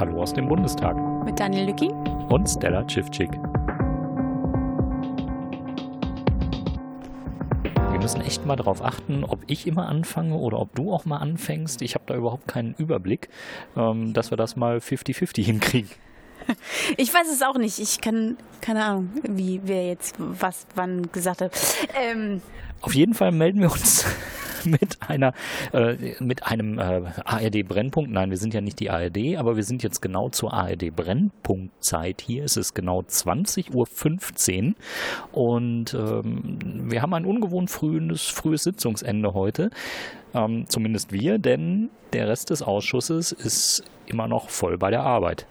Hallo aus dem Bundestag. Mit Daniel Lücking und Stella Schiffczyk. Wir müssen echt mal darauf achten, ob ich immer anfange oder ob du auch mal anfängst. Ich habe da überhaupt keinen Überblick, ähm, dass wir das mal 50-50 hinkriegen. Ich weiß es auch nicht. Ich kann, keine Ahnung, wie wer jetzt was wann gesagt hat. Ähm. Auf jeden Fall melden wir uns mit einer äh, mit einem äh, ARD Brennpunkt. Nein, wir sind ja nicht die ARD, aber wir sind jetzt genau zur ARD Brennpunktzeit hier. Es ist genau 20.15 Uhr und ähm, wir haben ein ungewohnt frühes, frühes Sitzungsende heute. Ähm, zumindest wir, denn der Rest des Ausschusses ist immer noch voll bei der Arbeit.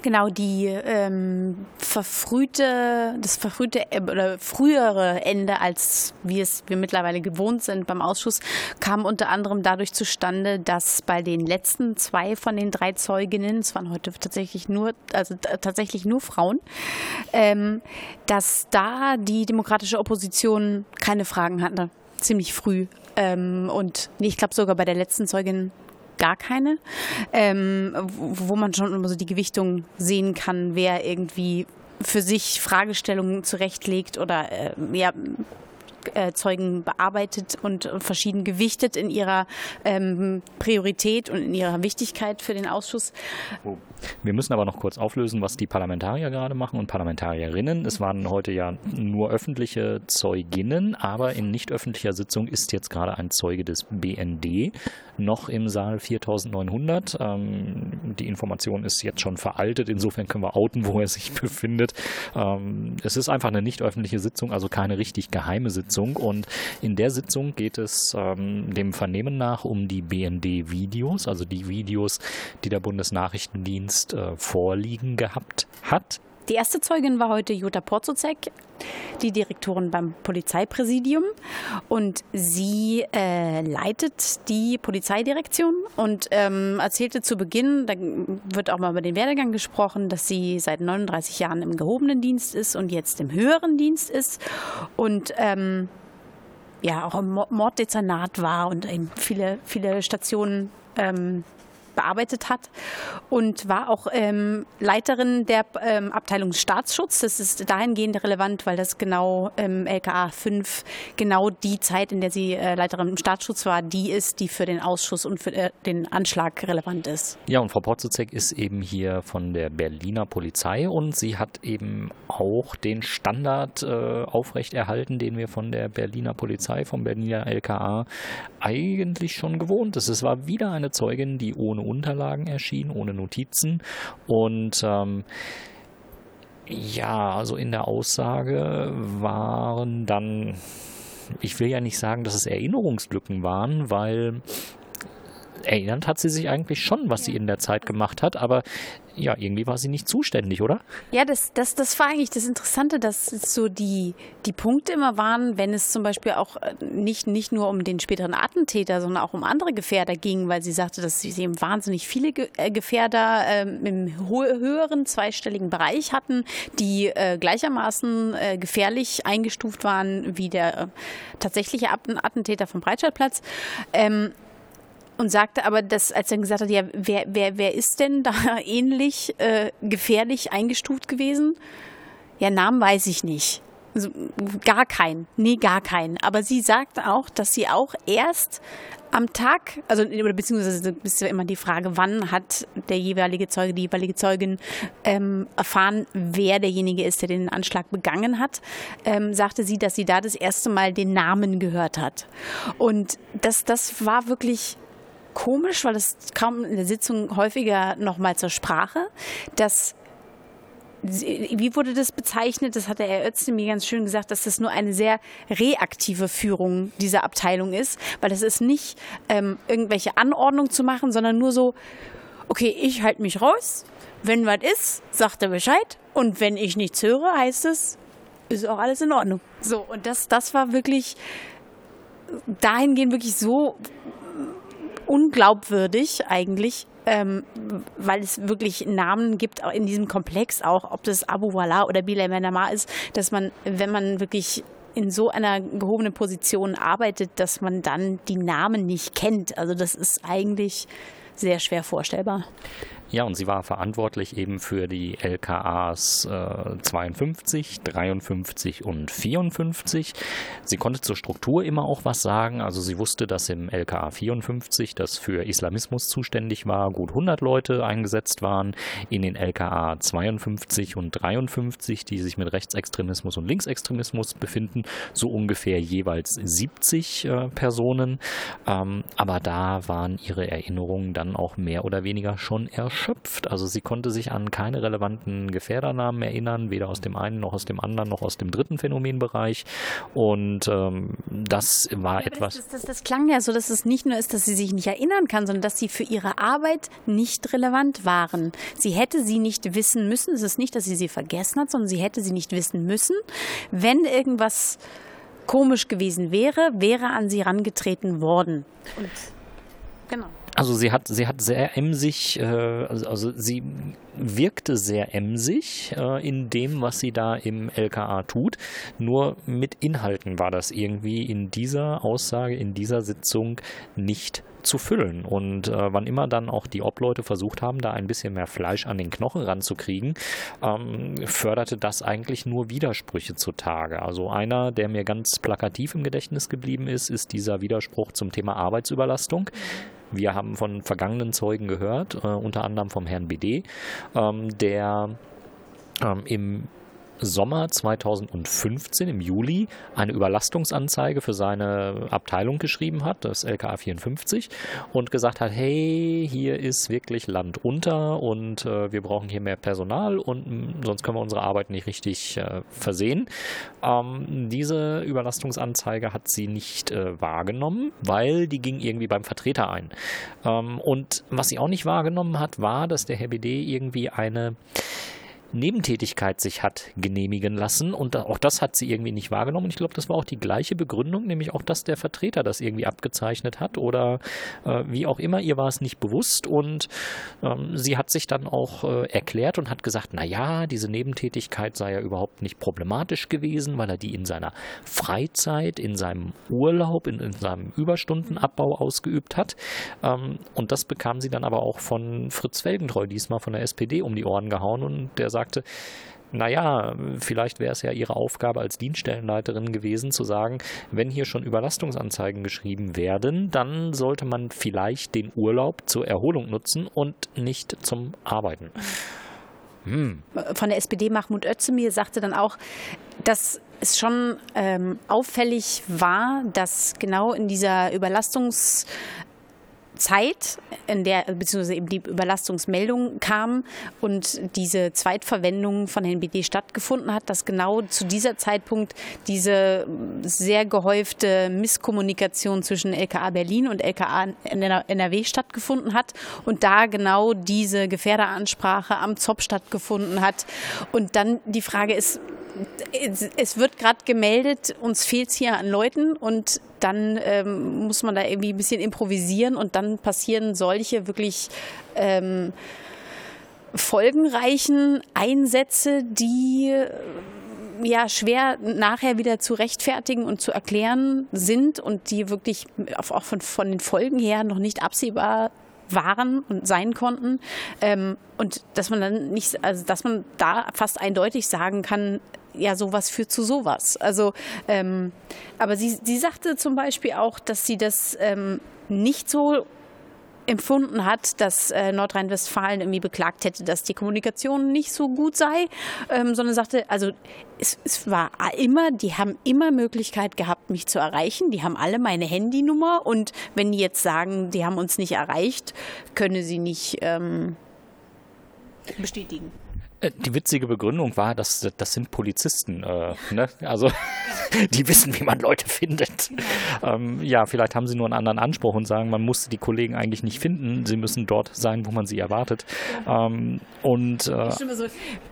Genau, die ähm, verfrühte, das verfrühte oder frühere Ende, als wir es wir mittlerweile gewohnt sind beim Ausschuss, kam unter anderem dadurch zustande, dass bei den letzten zwei von den drei Zeuginnen, es waren heute tatsächlich nur, also tatsächlich nur Frauen, ähm, dass da die demokratische Opposition keine Fragen hatte, ziemlich früh. Ähm, und nee, ich glaube sogar bei der letzten Zeugin gar keine, ähm, wo man schon immer so die Gewichtung sehen kann, wer irgendwie für sich Fragestellungen zurechtlegt oder äh, ja, Zeugen bearbeitet und, verschieden gewichtet in ihrer ähm, Priorität und in ihrer Wichtigkeit für den Ausschuss. Wir müssen aber noch kurz auflösen, was die Parlamentarier gerade machen und Parlamentarierinnen. Es waren heute ja nur öffentliche Zeuginnen, aber in nicht öffentlicher Sitzung ist jetzt gerade ein Zeuge des BND noch im Saal 4900. Ähm, die Information ist jetzt schon veraltet, insofern können wir outen, wo er sich befindet. Ähm, es ist einfach eine nicht öffentliche Sitzung, also keine richtig geheime Sitzung. Und in der Sitzung geht es ähm, dem Vernehmen nach um die BND-Videos, also die Videos, die der Bundesnachrichtendienst äh, vorliegen gehabt hat die erste Zeugin war heute Jutta Porzozek, die Direktorin beim Polizeipräsidium. Und sie äh, leitet die Polizeidirektion und ähm, erzählte zu Beginn, da wird auch mal über den Werdegang gesprochen, dass sie seit 39 Jahren im gehobenen Dienst ist und jetzt im höheren Dienst ist. Und ähm, ja, auch im Morddezernat war und eben viele, viele Stationen ähm, bearbeitet hat und war auch ähm, Leiterin der ähm, Abteilung Staatsschutz. Das ist dahingehend relevant, weil das genau ähm, LKA 5 genau die Zeit, in der sie äh, Leiterin im Staatsschutz war, die ist, die für den Ausschuss und für äh, den Anschlag relevant ist. Ja, und Frau Potzezek ist eben hier von der Berliner Polizei und sie hat eben auch den Standard äh, aufrechterhalten, den wir von der Berliner Polizei, vom Berliner LKA eigentlich schon gewohnt ist. Es war wieder eine Zeugin, die ohne ohne Unterlagen erschien, ohne Notizen. Und ähm, ja, also in der Aussage waren dann, ich will ja nicht sagen, dass es Erinnerungslücken waren, weil erinnert hat sie sich eigentlich schon, was sie in der Zeit gemacht hat, aber ja, irgendwie war sie nicht zuständig, oder? Ja, das, das, das war eigentlich das Interessante, dass so die, die Punkte immer waren, wenn es zum Beispiel auch äh, nicht, nicht nur um den späteren Attentäter, sondern auch um andere Gefährder ging, weil sie sagte, dass sie eben wahnsinnig viele äh, Gefährder ähm, im höheren zweistelligen Bereich hatten, die äh, gleichermaßen äh, gefährlich eingestuft waren wie der äh, tatsächliche Attentäter vom Breitscheidplatz. Ähm, und sagte aber, dass, als er gesagt hat, ja, wer, wer, wer ist denn da ähnlich äh, gefährlich eingestuft gewesen? Ja, Namen weiß ich nicht. Also, gar keinen. Nee, gar keinen. Aber sie sagte auch, dass sie auch erst am Tag, also oder beziehungsweise ist ja immer die Frage, wann hat der jeweilige Zeuge, die jeweilige Zeugin ähm, erfahren, wer derjenige ist, der den Anschlag begangen hat, ähm, sagte sie, dass sie da das erste Mal den Namen gehört hat. Und das, das war wirklich komisch, weil es kam in der Sitzung häufiger nochmal zur Sprache, dass wie wurde das bezeichnet? Das hat der Herr Özdemir mir ganz schön gesagt, dass das nur eine sehr reaktive Führung dieser Abteilung ist, weil das ist nicht ähm, irgendwelche Anordnung zu machen, sondern nur so, okay, ich halte mich raus, wenn was ist, sagt er Bescheid und wenn ich nichts höre, heißt es, ist auch alles in Ordnung. So, und das, das war wirklich dahingehend wirklich so unglaubwürdig eigentlich, ähm, weil es wirklich Namen gibt auch in diesem Komplex, auch ob das Abu Wala oder Bilal Menamar ist, dass man, wenn man wirklich in so einer gehobenen Position arbeitet, dass man dann die Namen nicht kennt. Also das ist eigentlich sehr schwer vorstellbar. Ja, und sie war verantwortlich eben für die LKAs äh, 52, 53 und 54. Sie konnte zur Struktur immer auch was sagen. Also sie wusste, dass im LKA 54, das für Islamismus zuständig war, gut 100 Leute eingesetzt waren. In den LKA 52 und 53, die sich mit Rechtsextremismus und Linksextremismus befinden, so ungefähr jeweils 70 äh, Personen. Ähm, aber da waren ihre Erinnerungen dann auch mehr oder weniger schon erschöpft. Also sie konnte sich an keine relevanten Gefährdernamen erinnern, weder aus dem einen noch aus dem anderen noch aus dem dritten Phänomenbereich. Und ähm, das war ja, etwas. Das, das, das, klang ja so, dass es nicht nur ist, dass sie sich nicht erinnern kann, sondern dass sie für ihre Arbeit nicht relevant waren. Sie hätte sie nicht wissen müssen. Es ist nicht, dass sie sie vergessen hat, sondern sie hätte sie nicht wissen müssen. Wenn irgendwas komisch gewesen wäre, wäre an sie herangetreten worden. Und genau. Also sie hat, sie hat sehr emsig, äh, also, also, sie wirkte sehr emsig äh, in dem, was sie da im LKA tut. Nur mit Inhalten war das irgendwie in dieser Aussage, in dieser Sitzung nicht zu füllen. Und äh, wann immer dann auch die Obleute versucht haben, da ein bisschen mehr Fleisch an den Knochen ranzukriegen, ähm, förderte das eigentlich nur Widersprüche zutage. Also einer, der mir ganz plakativ im Gedächtnis geblieben ist, ist dieser Widerspruch zum Thema Arbeitsüberlastung. Wir haben von vergangenen Zeugen gehört, äh, unter anderem vom Herrn BD, ähm, der ähm, im Sommer 2015 im Juli eine Überlastungsanzeige für seine Abteilung geschrieben hat, das LKA 54, und gesagt hat, hey, hier ist wirklich Land unter und äh, wir brauchen hier mehr Personal und hm, sonst können wir unsere Arbeit nicht richtig äh, versehen. Ähm, diese Überlastungsanzeige hat sie nicht äh, wahrgenommen, weil die ging irgendwie beim Vertreter ein. Ähm, und was sie auch nicht wahrgenommen hat, war, dass der Herr BD irgendwie eine Nebentätigkeit sich hat genehmigen lassen. Und auch das hat sie irgendwie nicht wahrgenommen. Und ich glaube, das war auch die gleiche Begründung, nämlich auch, dass der Vertreter das irgendwie abgezeichnet hat oder äh, wie auch immer. Ihr war es nicht bewusst. Und ähm, sie hat sich dann auch äh, erklärt und hat gesagt, na ja, diese Nebentätigkeit sei ja überhaupt nicht problematisch gewesen, weil er die in seiner Freizeit, in seinem Urlaub, in, in seinem Überstundenabbau ausgeübt hat. Ähm, und das bekam sie dann aber auch von Fritz Felgentreu, diesmal von der SPD, um die Ohren gehauen. Und der sagt, sagte, naja, vielleicht wäre es ja ihre Aufgabe als Dienststellenleiterin gewesen, zu sagen, wenn hier schon Überlastungsanzeigen geschrieben werden, dann sollte man vielleicht den Urlaub zur Erholung nutzen und nicht zum Arbeiten. Hm. Von der SPD Mahmoud Özdemir sagte dann auch, dass es schon ähm, auffällig war, dass genau in dieser Überlastungs Zeit, in der beziehungsweise eben die Überlastungsmeldung kam und diese Zweitverwendung von Herrn BD stattgefunden hat, dass genau zu dieser Zeitpunkt diese sehr gehäufte Misskommunikation zwischen LKA Berlin und LKA NRW stattgefunden hat und da genau diese Gefährderansprache am ZOP stattgefunden hat. Und dann die Frage ist, es wird gerade gemeldet, uns fehlt es hier an Leuten und dann ähm, muss man da irgendwie ein bisschen improvisieren und dann passieren solche wirklich ähm, folgenreichen Einsätze, die äh, ja schwer nachher wieder zu rechtfertigen und zu erklären sind und die wirklich auch von, von den Folgen her noch nicht absehbar waren und sein konnten. Ähm, und dass man dann nicht, also dass man da fast eindeutig sagen kann, ja, sowas führt zu sowas. Also, ähm, aber sie, sie sagte zum Beispiel auch, dass sie das ähm, nicht so empfunden hat, dass äh, Nordrhein-Westfalen irgendwie beklagt hätte, dass die Kommunikation nicht so gut sei, ähm, sondern sagte, also es, es, war immer, die haben immer Möglichkeit gehabt, mich zu erreichen. Die haben alle meine Handynummer und wenn die jetzt sagen, die haben uns nicht erreicht, könne sie nicht ähm, bestätigen. Äh, die witzige Begründung war, dass das sind Polizisten. Äh, ne? Also die wissen, wie man Leute findet. Ähm, ja, vielleicht haben sie nur einen anderen Anspruch und sagen, man muss die Kollegen eigentlich nicht finden. Sie müssen dort sein, wo man sie erwartet. Ähm, und äh,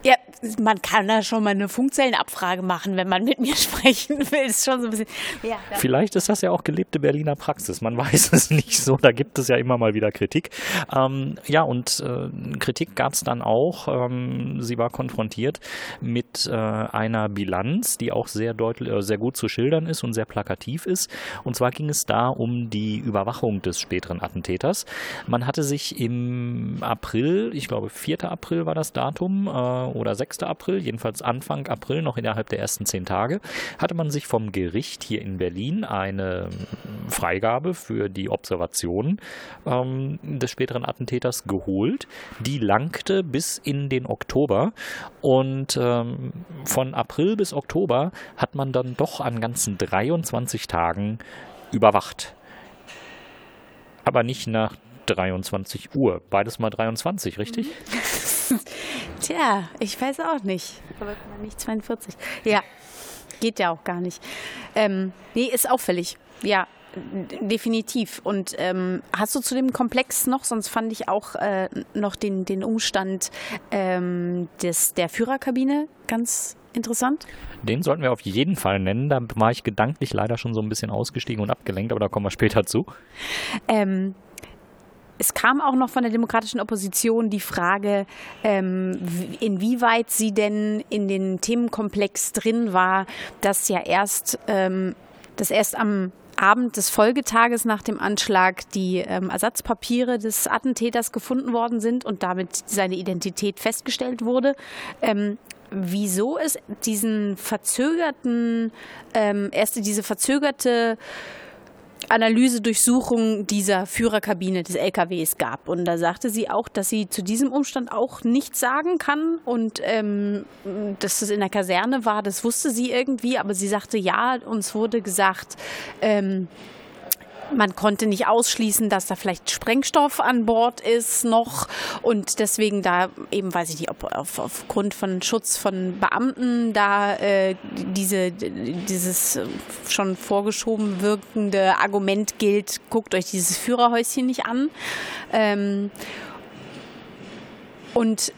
ja, man kann da schon mal eine Funkzellenabfrage machen, wenn man mit mir sprechen will. Ist schon so ein bisschen. Ja, Vielleicht ist das ja auch gelebte Berliner Praxis. Man weiß es nicht so. Da gibt es ja immer mal wieder Kritik. Ähm, ja, und äh, Kritik gab es dann auch. Ähm, sie war konfrontiert mit äh, einer Bilanz, die auch sehr deutlich, äh, sehr gut zu schildern ist und sehr plakativ ist. Und zwar ging es da um die Überwachung des späteren Attentäters. Man hatte sich im April, ich glaube 4. April war das Datum, äh, oder 6. April, jedenfalls Anfang April, noch innerhalb der ersten zehn Tage, hatte man sich vom Gericht hier in Berlin eine Freigabe für die Observation ähm, des späteren Attentäters geholt. Die langte bis in den Oktober und ähm, von April bis Oktober hat man dann doch an ganzen 23 Tagen überwacht. Aber nicht nach 23 Uhr. Beides mal 23, richtig? Tja, ich weiß auch nicht. Aber nicht 42. Ja, geht ja auch gar nicht. Ähm, nee, ist auffällig. Ja, definitiv. Und ähm, hast du zu dem Komplex noch, sonst fand ich auch äh, noch den, den Umstand ähm, des, der Führerkabine ganz interessant. Den sollten wir auf jeden Fall nennen. Da war ich gedanklich leider schon so ein bisschen ausgestiegen und abgelenkt, aber da kommen wir später zu. Ähm, es kam auch noch von der demokratischen Opposition die Frage, ähm, inwieweit sie denn in den Themenkomplex drin war, dass ja erst, ähm, dass erst am Abend des Folgetages nach dem Anschlag die ähm, Ersatzpapiere des Attentäters gefunden worden sind und damit seine Identität festgestellt wurde. Ähm, wieso es diesen verzögerten, ähm, erste diese verzögerte Analyse-Durchsuchung dieser Führerkabine des LKWs gab. Und da sagte sie auch, dass sie zu diesem Umstand auch nichts sagen kann und ähm, dass es in der Kaserne war, das wusste sie irgendwie, aber sie sagte, ja, uns wurde gesagt, ähm, man konnte nicht ausschließen, dass da vielleicht Sprengstoff an Bord ist noch und deswegen da eben, weiß ich nicht, ob auf, aufgrund von Schutz von Beamten da äh, diese, dieses schon vorgeschoben wirkende Argument gilt, guckt euch dieses Führerhäuschen nicht an. Ähm, und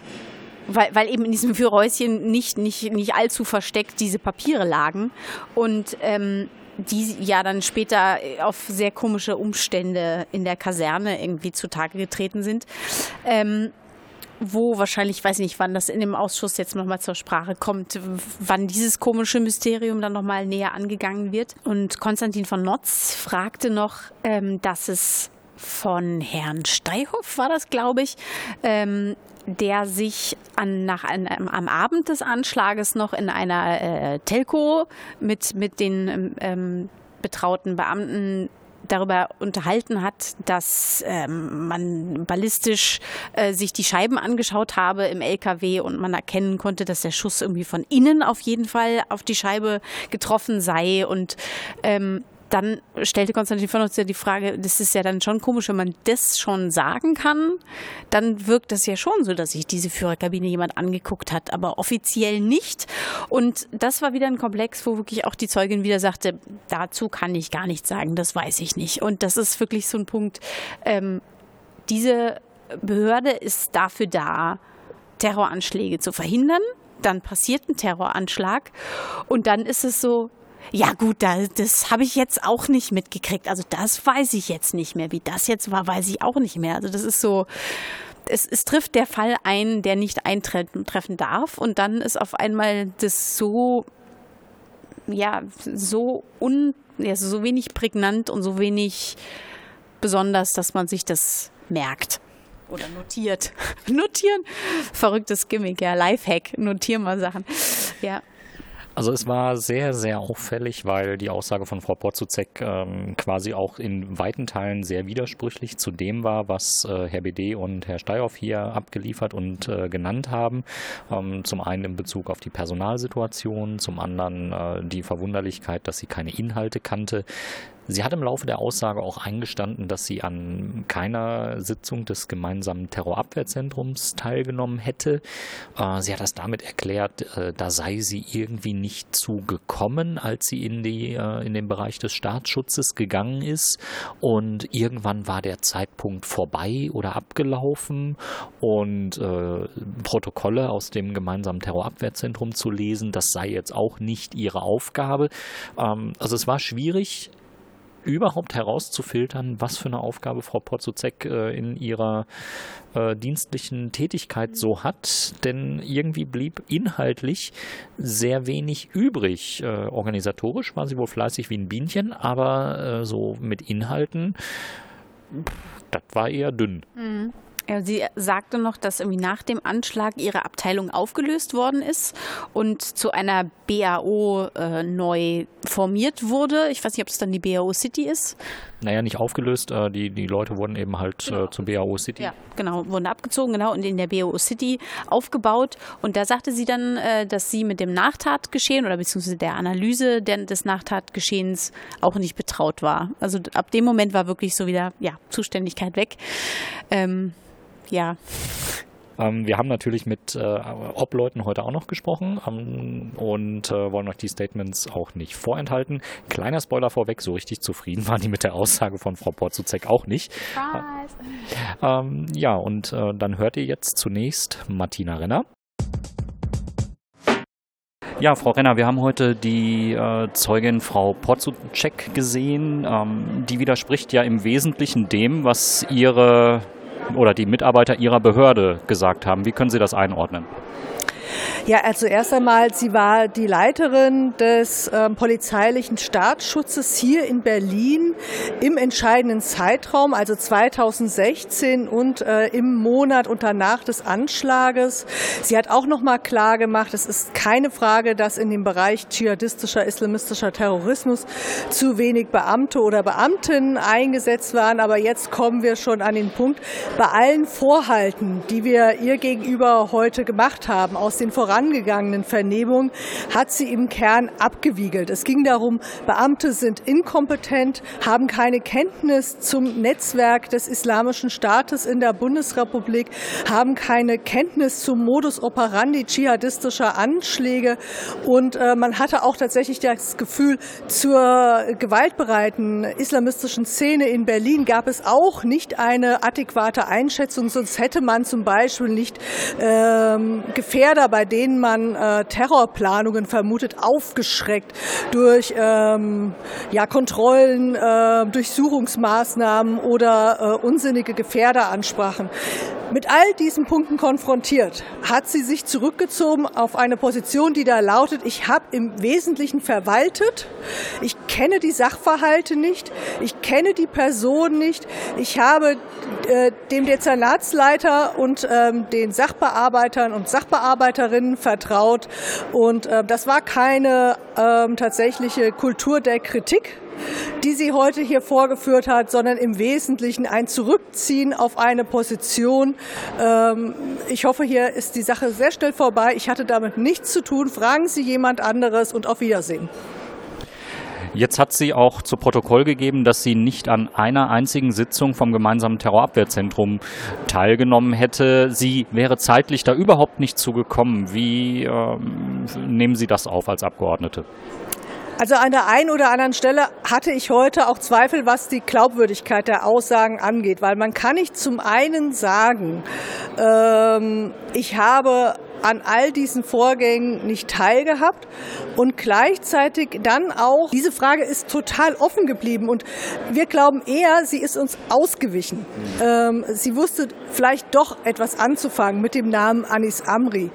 weil, weil eben in diesem Führerhäuschen nicht, nicht, nicht allzu versteckt diese Papiere lagen. Und ähm, die ja dann später auf sehr komische Umstände in der Kaserne irgendwie zutage getreten sind. Ähm, wo wahrscheinlich, ich weiß nicht, wann das in dem Ausschuss jetzt nochmal zur Sprache kommt, wann dieses komische Mysterium dann nochmal näher angegangen wird. Und Konstantin von Notz fragte noch, ähm, dass es von Herrn Steihoff war das, glaube ich, ähm, der sich an, nach einem, am Abend des Anschlages noch in einer äh, Telco mit, mit den ähm, betrauten Beamten darüber unterhalten hat, dass ähm, man ballistisch äh, sich die Scheiben angeschaut habe im LKW und man erkennen konnte, dass der Schuss irgendwie von innen auf jeden Fall auf die Scheibe getroffen sei und ähm, dann stellte Konstantin von uns ja die Frage, das ist ja dann schon komisch, wenn man das schon sagen kann, dann wirkt das ja schon so, dass sich diese Führerkabine jemand angeguckt hat, aber offiziell nicht. Und das war wieder ein Komplex, wo wirklich auch die Zeugin wieder sagte, dazu kann ich gar nichts sagen, das weiß ich nicht. Und das ist wirklich so ein Punkt, ähm, diese Behörde ist dafür da, Terroranschläge zu verhindern. Dann passiert ein Terroranschlag und dann ist es so, ja gut, da, das habe ich jetzt auch nicht mitgekriegt. Also das weiß ich jetzt nicht mehr. Wie das jetzt war, weiß ich auch nicht mehr. Also das ist so, es, es trifft der Fall ein, der nicht eintreffen darf. Und dann ist auf einmal das so, ja, so un, ja, so wenig prägnant und so wenig besonders, dass man sich das merkt. Oder notiert. Notieren. Verrücktes Gimmick, ja. Lifehack. Notieren mal Sachen. Ja. Also es war sehr, sehr auffällig, weil die Aussage von Frau Potzuzek ähm, quasi auch in weiten Teilen sehr widersprüchlich zu dem war, was äh, Herr BD und Herr Steyhoff hier abgeliefert und äh, genannt haben. Ähm, zum einen in Bezug auf die Personalsituation, zum anderen äh, die Verwunderlichkeit, dass sie keine Inhalte kannte. Sie hat im Laufe der Aussage auch eingestanden, dass sie an keiner Sitzung des gemeinsamen Terrorabwehrzentrums teilgenommen hätte. Äh, sie hat das damit erklärt, äh, da sei sie irgendwie nicht zugekommen, als sie in, die, äh, in den Bereich des Staatsschutzes gegangen ist. Und irgendwann war der Zeitpunkt vorbei oder abgelaufen und äh, Protokolle aus dem gemeinsamen Terrorabwehrzentrum zu lesen, das sei jetzt auch nicht ihre Aufgabe. Ähm, also es war schwierig, überhaupt herauszufiltern, was für eine Aufgabe Frau Potzuzek äh, in ihrer äh, dienstlichen Tätigkeit so hat, denn irgendwie blieb inhaltlich sehr wenig übrig. Äh, organisatorisch war sie wohl fleißig wie ein Bienchen, aber äh, so mit Inhalten, das war eher dünn. Mhm. Sie sagte noch, dass irgendwie nach dem Anschlag ihre Abteilung aufgelöst worden ist und zu einer BAO äh, neu formiert wurde. Ich weiß nicht, ob es dann die BAO City ist. Naja, nicht aufgelöst. Äh, die, die Leute wurden eben halt genau. äh, zur BAO City. Ja, genau, wurden abgezogen, genau, und in der BAO City aufgebaut. Und da sagte sie dann, äh, dass sie mit dem Nachtatgeschehen oder beziehungsweise der Analyse des Nachtatgeschehens auch nicht betraut war. Also ab dem Moment war wirklich so wieder, ja, Zuständigkeit weg. Ähm, ja. Ähm, wir haben natürlich mit äh, Obleuten heute auch noch gesprochen ähm, und äh, wollen euch die Statements auch nicht vorenthalten. Kleiner Spoiler vorweg, so richtig zufrieden waren die mit der Aussage von Frau Porzuzek auch nicht. Ähm, ja, und äh, dann hört ihr jetzt zunächst Martina Renner. Ja, Frau Renner, wir haben heute die äh, Zeugin Frau Porzuzek gesehen. Ähm, die widerspricht ja im Wesentlichen dem, was ihre oder die Mitarbeiter Ihrer Behörde gesagt haben. Wie können Sie das einordnen? Ja, also erst einmal, sie war die Leiterin des äh, polizeilichen Staatsschutzes hier in Berlin im entscheidenden Zeitraum, also 2016 und äh, im Monat und danach des Anschlages. Sie hat auch noch mal klar gemacht, es ist keine Frage, dass in dem Bereich dschihadistischer, islamistischer Terrorismus zu wenig Beamte oder Beamtinnen eingesetzt waren. Aber jetzt kommen wir schon an den Punkt, bei allen Vorhalten, die wir ihr gegenüber heute gemacht haben, aus den Voran vorangegangenen Vernehmung hat sie im Kern abgewiegelt. Es ging darum, Beamte sind inkompetent, haben keine Kenntnis zum Netzwerk des Islamischen Staates in der Bundesrepublik, haben keine Kenntnis zum Modus operandi dschihadistischer Anschläge und äh, man hatte auch tatsächlich das Gefühl, zur gewaltbereiten islamistischen Szene in Berlin gab es auch nicht eine adäquate Einschätzung, sonst hätte man zum Beispiel nicht ähm, Gefährder bei denen man äh, Terrorplanungen vermutet, aufgeschreckt durch ähm, ja, Kontrollen, äh, Durchsuchungsmaßnahmen oder äh, unsinnige Gefährderansprachen. Mit all diesen Punkten konfrontiert, hat sie sich zurückgezogen auf eine Position, die da lautet, ich habe im Wesentlichen verwaltet, ich kenne die Sachverhalte nicht, ich kenne die Person nicht, ich habe äh, dem Dezernatsleiter und ähm, den Sachbearbeitern und Sachbearbeiterinnen vertraut und äh, das war keine ähm, tatsächliche Kultur der Kritik, die sie heute hier vorgeführt hat, sondern im Wesentlichen ein Zurückziehen auf eine Position. Ähm, ich hoffe, hier ist die Sache sehr schnell vorbei. Ich hatte damit nichts zu tun. Fragen Sie jemand anderes und auf Wiedersehen. Jetzt hat sie auch zu Protokoll gegeben, dass sie nicht an einer einzigen Sitzung vom gemeinsamen Terrorabwehrzentrum teilgenommen hätte. Sie wäre zeitlich da überhaupt nicht zugekommen. Wie ähm, nehmen Sie das auf als Abgeordnete? Also an der einen oder anderen Stelle hatte ich heute auch Zweifel, was die Glaubwürdigkeit der Aussagen angeht, weil man kann nicht zum einen sagen, ähm, ich habe an all diesen Vorgängen nicht teilgehabt und gleichzeitig dann auch, diese Frage ist total offen geblieben und wir glauben eher, sie ist uns ausgewichen. Ähm, sie wusste vielleicht doch etwas anzufangen mit dem Namen Anis Amri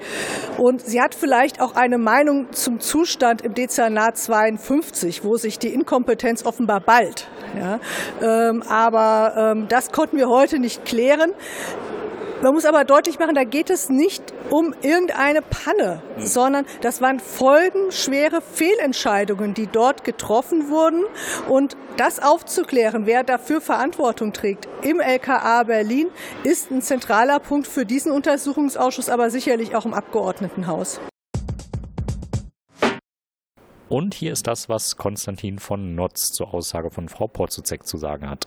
und sie hat vielleicht auch eine Meinung zum Zustand im Dezernat 52, wo sich die Inkompetenz offenbar bald. Ja? Ähm, aber ähm, das konnten wir heute nicht klären. Man muss aber deutlich machen, da geht es nicht um irgendeine Panne, mhm. sondern das waren folgenschwere Fehlentscheidungen, die dort getroffen wurden. Und das aufzuklären, wer dafür Verantwortung trägt im LKA Berlin, ist ein zentraler Punkt für diesen Untersuchungsausschuss, aber sicherlich auch im Abgeordnetenhaus. Und hier ist das, was Konstantin von Notz zur Aussage von Frau Porzuzek zu sagen hat.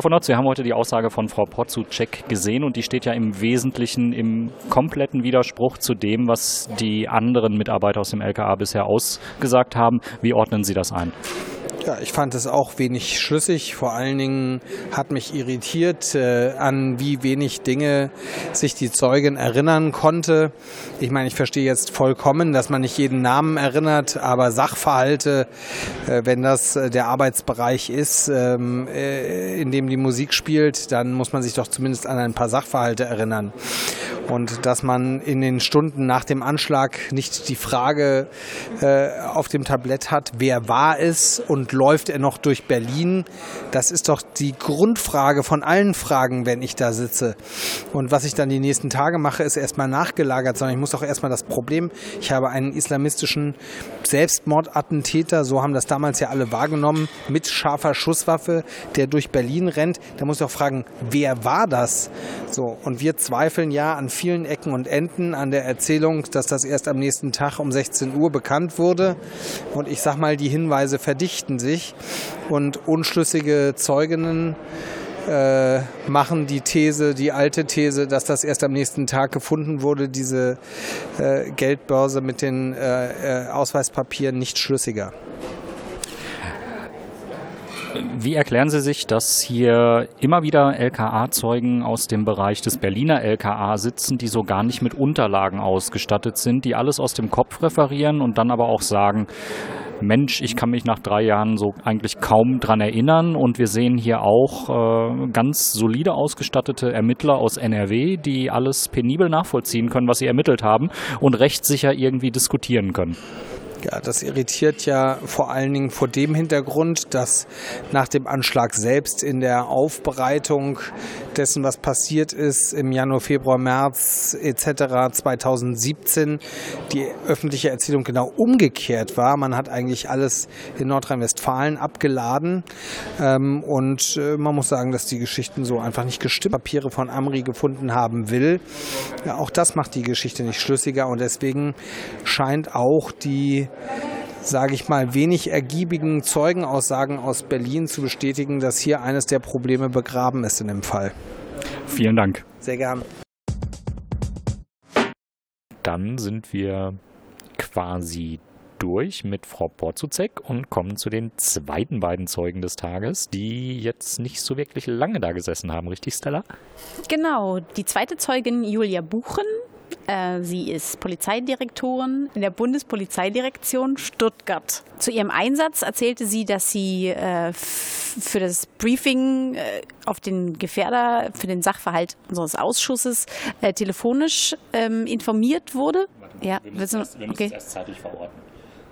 Herr von Notz, wir haben heute die Aussage von Frau Potzutschek gesehen und die steht ja im Wesentlichen im kompletten Widerspruch zu dem, was die anderen Mitarbeiter aus dem LKA bisher ausgesagt haben. Wie ordnen Sie das ein? Ja, ich fand es auch wenig schlüssig. Vor allen Dingen hat mich irritiert, äh, an wie wenig Dinge sich die Zeugin erinnern konnte. Ich meine, ich verstehe jetzt vollkommen, dass man nicht jeden Namen erinnert, aber Sachverhalte, äh, wenn das äh, der Arbeitsbereich ist, ähm, äh, in dem die Musik spielt, dann muss man sich doch zumindest an ein paar Sachverhalte erinnern. Und dass man in den Stunden nach dem Anschlag nicht die Frage äh, auf dem Tablett hat, wer war es und läuft er noch durch Berlin? Das ist doch die Grundfrage von allen Fragen, wenn ich da sitze. Und was ich dann die nächsten Tage mache, ist erstmal nachgelagert, sondern ich muss auch erstmal das Problem, ich habe einen islamistischen Selbstmordattentäter, so haben das damals ja alle wahrgenommen, mit scharfer Schusswaffe, der durch Berlin rennt. Da muss ich auch fragen, wer war das? So, und wir zweifeln ja an vielen Ecken und Enden an der Erzählung, dass das erst am nächsten Tag um 16 Uhr bekannt wurde. Und ich sag mal, die Hinweise verdichten sich und unschlüssige Zeuginnen äh, machen die These, die alte These, dass das erst am nächsten Tag gefunden wurde, diese äh, Geldbörse mit den äh, äh Ausweispapieren nicht schlüssiger. Wie erklären Sie sich, dass hier immer wieder LKA-Zeugen aus dem Bereich des Berliner LKA sitzen, die so gar nicht mit Unterlagen ausgestattet sind, die alles aus dem Kopf referieren und dann aber auch sagen, Mensch, ich kann mich nach drei Jahren so eigentlich kaum dran erinnern. Und wir sehen hier auch äh, ganz solide ausgestattete Ermittler aus NRW, die alles penibel nachvollziehen können, was sie ermittelt haben und rechtssicher irgendwie diskutieren können. Ja, das irritiert ja vor allen Dingen vor dem Hintergrund, dass nach dem Anschlag selbst in der Aufbereitung dessen, was passiert ist im Januar, Februar, März etc. 2017 die öffentliche Erzählung genau umgekehrt war. Man hat eigentlich alles in Nordrhein-Westfalen abgeladen ähm, und äh, man muss sagen, dass die Geschichten so einfach nicht gestimmt. Papiere von Amri gefunden haben will. Ja, auch das macht die Geschichte nicht schlüssiger und deswegen scheint auch die sage ich mal, wenig ergiebigen Zeugenaussagen aus Berlin zu bestätigen, dass hier eines der Probleme begraben ist in dem Fall. Vielen Dank. Sehr gern. Dann sind wir quasi durch mit Frau Porzuzek und kommen zu den zweiten beiden Zeugen des Tages, die jetzt nicht so wirklich lange da gesessen haben, richtig, Stella? Genau, die zweite Zeugin Julia Buchen sie ist Polizeidirektorin in der Bundespolizeidirektion Stuttgart. Zu ihrem Einsatz erzählte sie, dass sie äh, für das Briefing äh, auf den Gefährder, für den Sachverhalt unseres Ausschusses telefonisch ähm, informiert wurde. Warte, ja, wir müssen, erst, wir okay. erst zeitig verorten.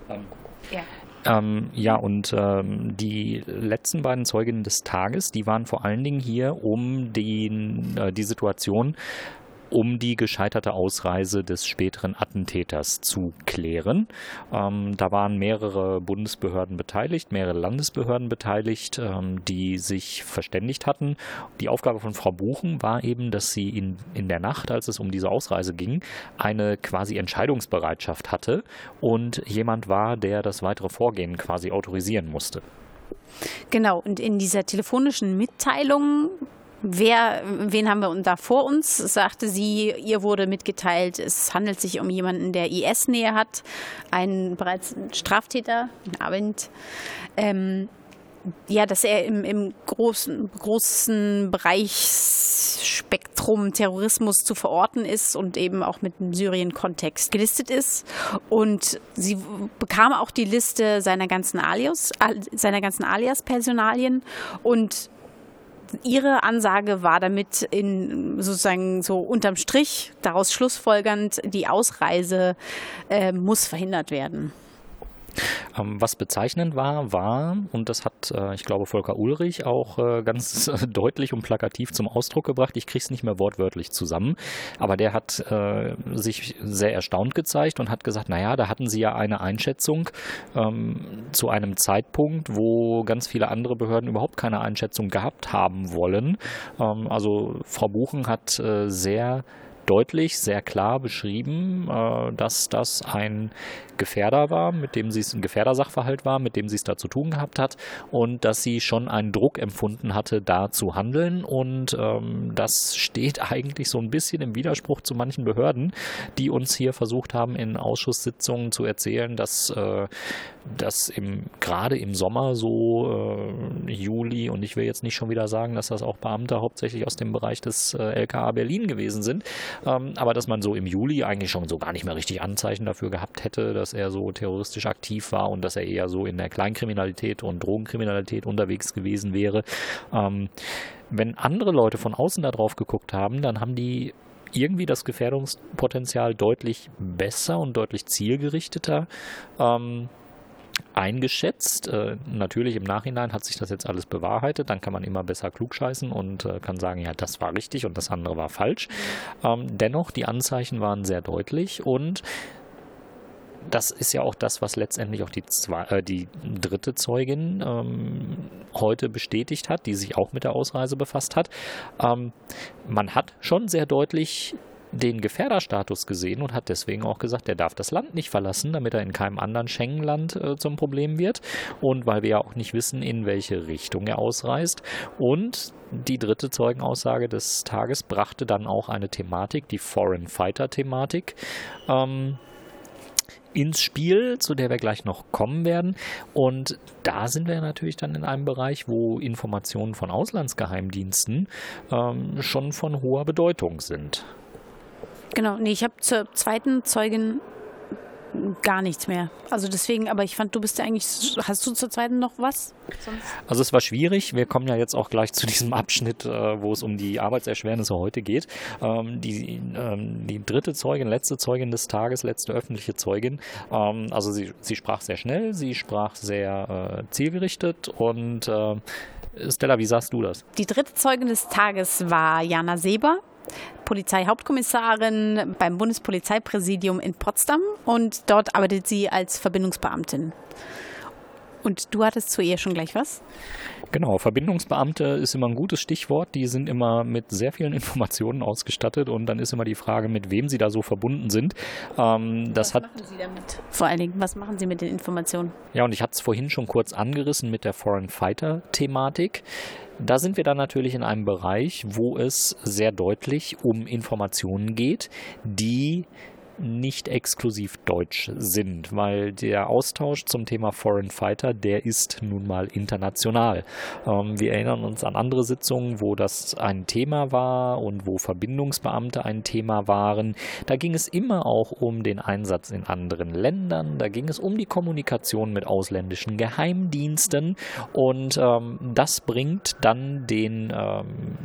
Ähm, ja. Ähm, ja, und ähm, die letzten beiden Zeuginnen des Tages, die waren vor allen Dingen hier, um den, äh, die Situation um die gescheiterte Ausreise des späteren Attentäters zu klären. Ähm, da waren mehrere Bundesbehörden beteiligt, mehrere Landesbehörden beteiligt, ähm, die sich verständigt hatten. Die Aufgabe von Frau Buchen war eben, dass sie in, in der Nacht, als es um diese Ausreise ging, eine quasi Entscheidungsbereitschaft hatte und jemand war, der das weitere Vorgehen quasi autorisieren musste. Genau, und in dieser telefonischen Mitteilung Wer, wen haben wir da vor uns? Sagte sie, ihr wurde mitgeteilt, es handelt sich um jemanden, der IS-Nähe hat, einen bereits Straftäter, ein Abend. Ähm, ja, dass er im, im großen, großen Bereichsspektrum Terrorismus zu verorten ist und eben auch mit einem Syrien-Kontext gelistet ist. Und sie bekam auch die Liste seiner ganzen Alias, seiner ganzen Alias-Personalien und Ihre Ansage war damit in sozusagen so unterm Strich daraus schlussfolgernd, die Ausreise äh, muss verhindert werden. Was bezeichnend war, war, und das hat, äh, ich glaube, Volker Ulrich auch äh, ganz deutlich und plakativ zum Ausdruck gebracht, ich kriege es nicht mehr wortwörtlich zusammen, aber der hat äh, sich sehr erstaunt gezeigt und hat gesagt, naja, da hatten sie ja eine Einschätzung ähm, zu einem Zeitpunkt, wo ganz viele andere Behörden überhaupt keine Einschätzung gehabt haben wollen. Ähm, also Frau Buchen hat sehr deutlich, sehr klar beschrieben, äh, dass das ein Gefährder war, mit dem sie es ein Gefährdersachverhalt war, mit dem sie es da zu tun gehabt hat und dass sie schon einen Druck empfunden hatte, da zu handeln. Und ähm, das steht eigentlich so ein bisschen im Widerspruch zu manchen Behörden, die uns hier versucht haben, in Ausschusssitzungen zu erzählen, dass äh, das im, gerade im Sommer so äh, Juli und ich will jetzt nicht schon wieder sagen, dass das auch Beamte hauptsächlich aus dem Bereich des äh, LKA Berlin gewesen sind, ähm, aber dass man so im Juli eigentlich schon so gar nicht mehr richtig Anzeichen dafür gehabt hätte, dass er so terroristisch aktiv war und dass er eher so in der Kleinkriminalität und Drogenkriminalität unterwegs gewesen wäre. Ähm, wenn andere Leute von außen da drauf geguckt haben, dann haben die irgendwie das Gefährdungspotenzial deutlich besser und deutlich zielgerichteter ähm, eingeschätzt. Äh, natürlich im Nachhinein hat sich das jetzt alles bewahrheitet. Dann kann man immer besser klugscheißen und äh, kann sagen, ja, das war richtig und das andere war falsch. Ähm, dennoch, die Anzeichen waren sehr deutlich und das ist ja auch das, was letztendlich auch die, zwei, äh, die dritte Zeugin ähm, heute bestätigt hat, die sich auch mit der Ausreise befasst hat. Ähm, man hat schon sehr deutlich den Gefährderstatus gesehen und hat deswegen auch gesagt, er darf das Land nicht verlassen, damit er in keinem anderen Schengen-Land äh, zum Problem wird. Und weil wir ja auch nicht wissen, in welche Richtung er ausreist. Und die dritte Zeugenaussage des Tages brachte dann auch eine Thematik, die Foreign Fighter-Thematik. Ähm, ins Spiel, zu der wir gleich noch kommen werden. Und da sind wir natürlich dann in einem Bereich, wo Informationen von Auslandsgeheimdiensten ähm, schon von hoher Bedeutung sind. Genau, nee, ich habe zur zweiten Zeugin gar nichts mehr. Also deswegen, aber ich fand, du bist ja eigentlich, hast du zur zweiten noch was? Sonst? Also es war schwierig. Wir kommen ja jetzt auch gleich zu diesem Abschnitt, äh, wo es um die Arbeitserschwernisse heute geht. Ähm, die, ähm, die dritte Zeugin, letzte Zeugin des Tages, letzte öffentliche Zeugin. Ähm, also sie, sie sprach sehr schnell, sie sprach sehr äh, zielgerichtet und äh, Stella, wie sagst du das? Die dritte Zeugin des Tages war Jana Seber. Polizeihauptkommissarin beim Bundespolizeipräsidium in Potsdam und dort arbeitet sie als Verbindungsbeamtin. Und du hattest zu ihr schon gleich was? Genau, Verbindungsbeamte ist immer ein gutes Stichwort. Die sind immer mit sehr vielen Informationen ausgestattet und dann ist immer die Frage, mit wem sie da so verbunden sind. Ähm, das was hat machen Sie damit? Vor allen Dingen, was machen Sie mit den Informationen? Ja, und ich hatte es vorhin schon kurz angerissen mit der Foreign Fighter-Thematik. Da sind wir dann natürlich in einem Bereich, wo es sehr deutlich um Informationen geht, die nicht exklusiv deutsch sind, weil der Austausch zum Thema Foreign Fighter, der ist nun mal international. Ähm, wir erinnern uns an andere Sitzungen, wo das ein Thema war und wo Verbindungsbeamte ein Thema waren. Da ging es immer auch um den Einsatz in anderen Ländern, da ging es um die Kommunikation mit ausländischen Geheimdiensten und ähm, das bringt dann den ähm,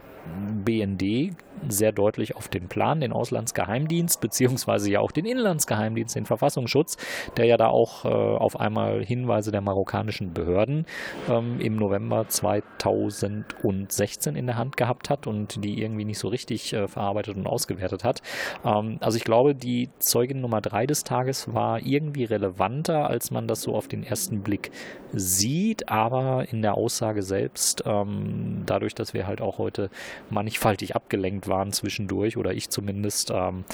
BND sehr deutlich auf den Plan, den Auslandsgeheimdienst, beziehungsweise ja auch den Inlandsgeheimdienst, den Verfassungsschutz, der ja da auch äh, auf einmal Hinweise der marokkanischen Behörden ähm, im November 2016 in der Hand gehabt hat und die irgendwie nicht so richtig äh, verarbeitet und ausgewertet hat. Ähm, also ich glaube, die Zeugin Nummer drei des Tages war irgendwie relevanter, als man das so auf den ersten Blick sieht, aber in der Aussage selbst, ähm, dadurch, dass wir halt auch heute mannigfaltig abgelenkt waren zwischendurch, oder ich zumindest, ähm,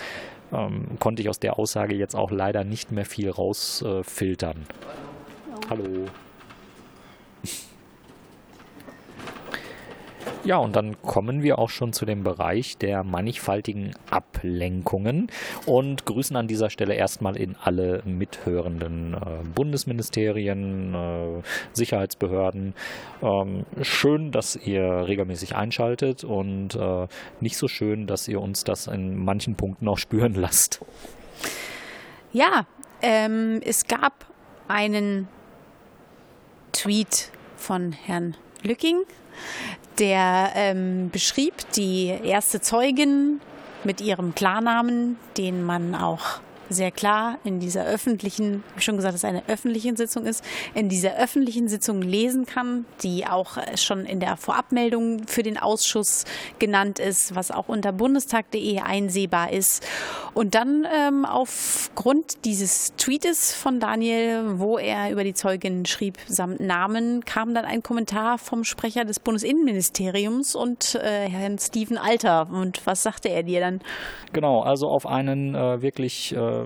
ähm, konnte ich aus der Aussage jetzt auch leider nicht mehr viel rausfiltern. Äh, Hallo. Ja, und dann kommen wir auch schon zu dem Bereich der mannigfaltigen Ablenkungen und grüßen an dieser Stelle erstmal in alle mithörenden äh, Bundesministerien, äh, Sicherheitsbehörden. Ähm, schön, dass ihr regelmäßig einschaltet und äh, nicht so schön, dass ihr uns das in manchen Punkten auch spüren lasst. Ja, ähm, es gab einen Tweet von Herrn Lücking, der ähm, beschrieb die erste Zeugin mit ihrem Klarnamen, den man auch sehr klar in dieser öffentlichen, ich schon gesagt, dass es eine öffentliche Sitzung ist, in dieser öffentlichen Sitzung lesen kann, die auch schon in der Vorabmeldung für den Ausschuss genannt ist, was auch unter bundestag.de einsehbar ist. Und dann ähm, aufgrund dieses Tweetes von Daniel, wo er über die Zeugin schrieb, samt Namen, kam dann ein Kommentar vom Sprecher des Bundesinnenministeriums und äh, Herrn Steven Alter. Und was sagte er dir dann? Genau, also auf einen äh, wirklich äh,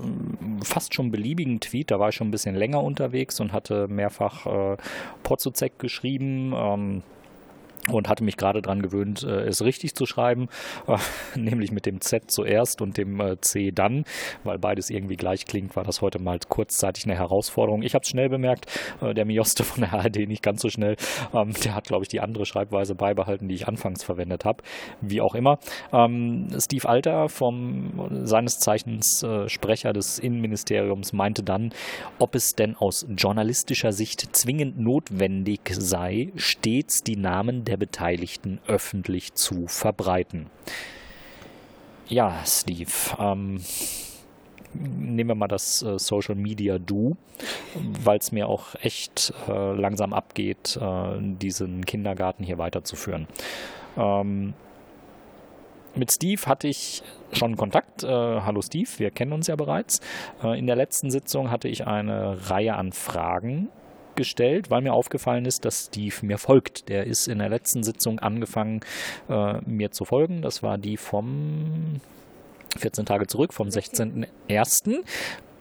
fast schon beliebigen Tweet, da war ich schon ein bisschen länger unterwegs und hatte mehrfach äh, Potzuzek geschrieben. Ähm, und hatte mich gerade daran gewöhnt, äh, es richtig zu schreiben, äh, nämlich mit dem Z zuerst und dem äh, C dann, weil beides irgendwie gleich klingt, war das heute mal kurzzeitig eine Herausforderung. Ich habe es schnell bemerkt, der Mioste von der ARD nicht ganz so schnell, ähm, der hat, glaube ich, die andere Schreibweise beibehalten, die ich anfangs verwendet habe, wie auch immer. Ähm, Steve Alter, vom seines Zeichens Sprecher des Innenministeriums, meinte dann, ob es denn aus journalistischer Sicht zwingend notwendig sei, stets die Namen der der Beteiligten öffentlich zu verbreiten. Ja, Steve, ähm, nehmen wir mal das äh, Social Media Du, weil es mir auch echt äh, langsam abgeht, äh, diesen Kindergarten hier weiterzuführen. Ähm, mit Steve hatte ich schon Kontakt. Äh, hallo Steve, wir kennen uns ja bereits. Äh, in der letzten Sitzung hatte ich eine Reihe an Fragen gestellt, weil mir aufgefallen ist, dass Steve mir folgt. Der ist in der letzten Sitzung angefangen, äh, mir zu folgen. Das war die vom 14 Tage zurück, vom 16.01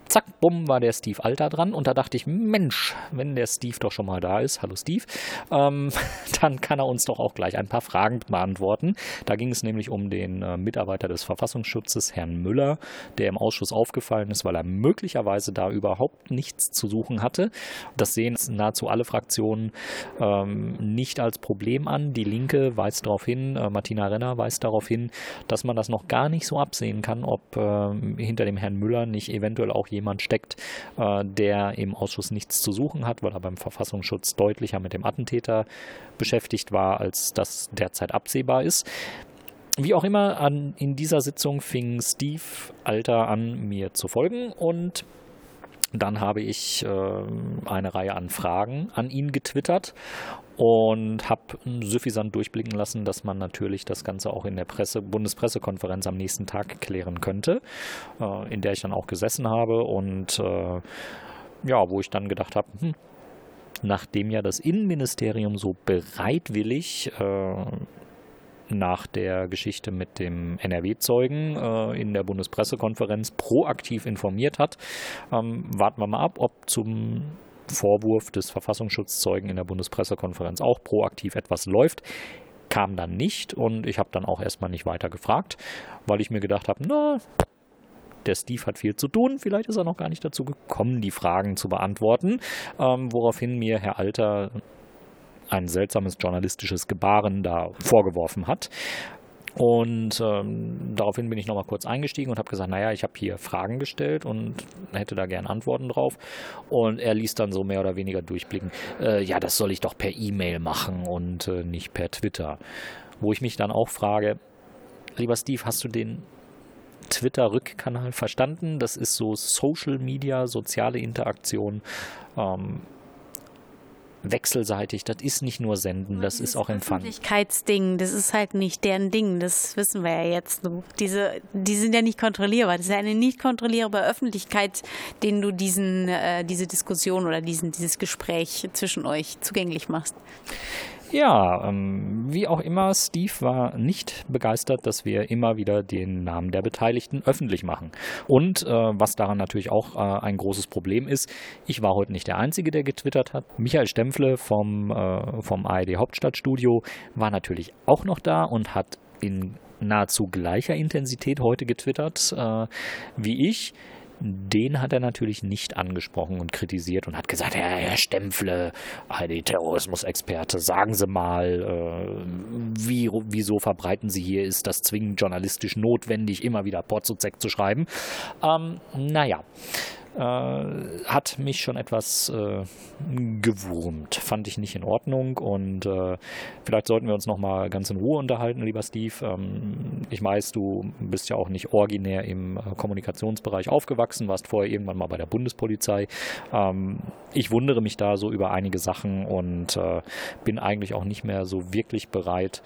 zack, bumm, war der Steve Alter dran. Und da dachte ich, Mensch, wenn der Steve doch schon mal da ist, hallo Steve, ähm, dann kann er uns doch auch gleich ein paar Fragen beantworten. Da ging es nämlich um den äh, Mitarbeiter des Verfassungsschutzes, Herrn Müller, der im Ausschuss aufgefallen ist, weil er möglicherweise da überhaupt nichts zu suchen hatte. Das sehen nahezu alle Fraktionen ähm, nicht als Problem an. Die Linke weist darauf hin, äh, Martina Renner weist darauf hin, dass man das noch gar nicht so absehen kann, ob äh, hinter dem Herrn Müller nicht eventuell auch jemand steckt, äh, der im Ausschuss nichts zu suchen hat, weil er beim Verfassungsschutz deutlicher mit dem Attentäter beschäftigt war, als das derzeit absehbar ist. Wie auch immer, an, in dieser Sitzung fing Steve Alter an, mir zu folgen und dann habe ich äh, eine Reihe an Fragen an ihn getwittert und habe suffisant durchblicken lassen, dass man natürlich das Ganze auch in der Presse, Bundespressekonferenz am nächsten Tag klären könnte, äh, in der ich dann auch gesessen habe und äh, ja, wo ich dann gedacht habe, hm, nachdem ja das Innenministerium so bereitwillig äh, nach der Geschichte mit dem NRW-Zeugen äh, in der Bundespressekonferenz proaktiv informiert hat. Ähm, warten wir mal ab, ob zum Vorwurf des Verfassungsschutzzeugen in der Bundespressekonferenz auch proaktiv etwas läuft. Kam dann nicht und ich habe dann auch erstmal nicht weiter gefragt, weil ich mir gedacht habe, na, der Steve hat viel zu tun, vielleicht ist er noch gar nicht dazu gekommen, die Fragen zu beantworten, ähm, woraufhin mir Herr Alter ein seltsames journalistisches Gebaren da vorgeworfen hat. Und ähm, daraufhin bin ich nochmal kurz eingestiegen und habe gesagt, naja, ich habe hier Fragen gestellt und hätte da gern Antworten drauf. Und er ließ dann so mehr oder weniger durchblicken, äh, ja, das soll ich doch per E-Mail machen und äh, nicht per Twitter. Wo ich mich dann auch frage, lieber Steve, hast du den Twitter-Rückkanal verstanden? Das ist so Social Media, soziale Interaktion. Ähm, wechselseitig. Das ist nicht nur Senden, das ist auch Empfangen. Öffentlichkeitsding, das ist halt nicht deren Ding, das wissen wir ja jetzt. Diese, die sind ja nicht kontrollierbar. Das ist ja eine nicht kontrollierbare Öffentlichkeit, denen du diesen, äh, diese Diskussion oder diesen, dieses Gespräch zwischen euch zugänglich machst. Ja, ähm, wie auch immer, Steve war nicht begeistert, dass wir immer wieder den Namen der Beteiligten öffentlich machen. Und äh, was daran natürlich auch äh, ein großes Problem ist, ich war heute nicht der Einzige, der getwittert hat. Michael Stempfle vom, äh, vom ARD Hauptstadtstudio war natürlich auch noch da und hat in nahezu gleicher Intensität heute getwittert äh, wie ich den hat er natürlich nicht angesprochen und kritisiert und hat gesagt, Herr, Herr Stempfle, AD-Terrorismusexperte, sagen Sie mal, äh, wie, wieso verbreiten Sie hier, ist das zwingend journalistisch notwendig, immer wieder Porzuzek zu schreiben? Ähm, naja, äh, hat mich schon etwas äh, gewurmt. Fand ich nicht in Ordnung und äh, vielleicht sollten wir uns nochmal ganz in Ruhe unterhalten, lieber Steve. Ähm, ich weiß, du bist ja auch nicht originär im äh, Kommunikationsbereich aufgewachsen, warst vorher irgendwann mal bei der Bundespolizei. Ähm, ich wundere mich da so über einige Sachen und äh, bin eigentlich auch nicht mehr so wirklich bereit,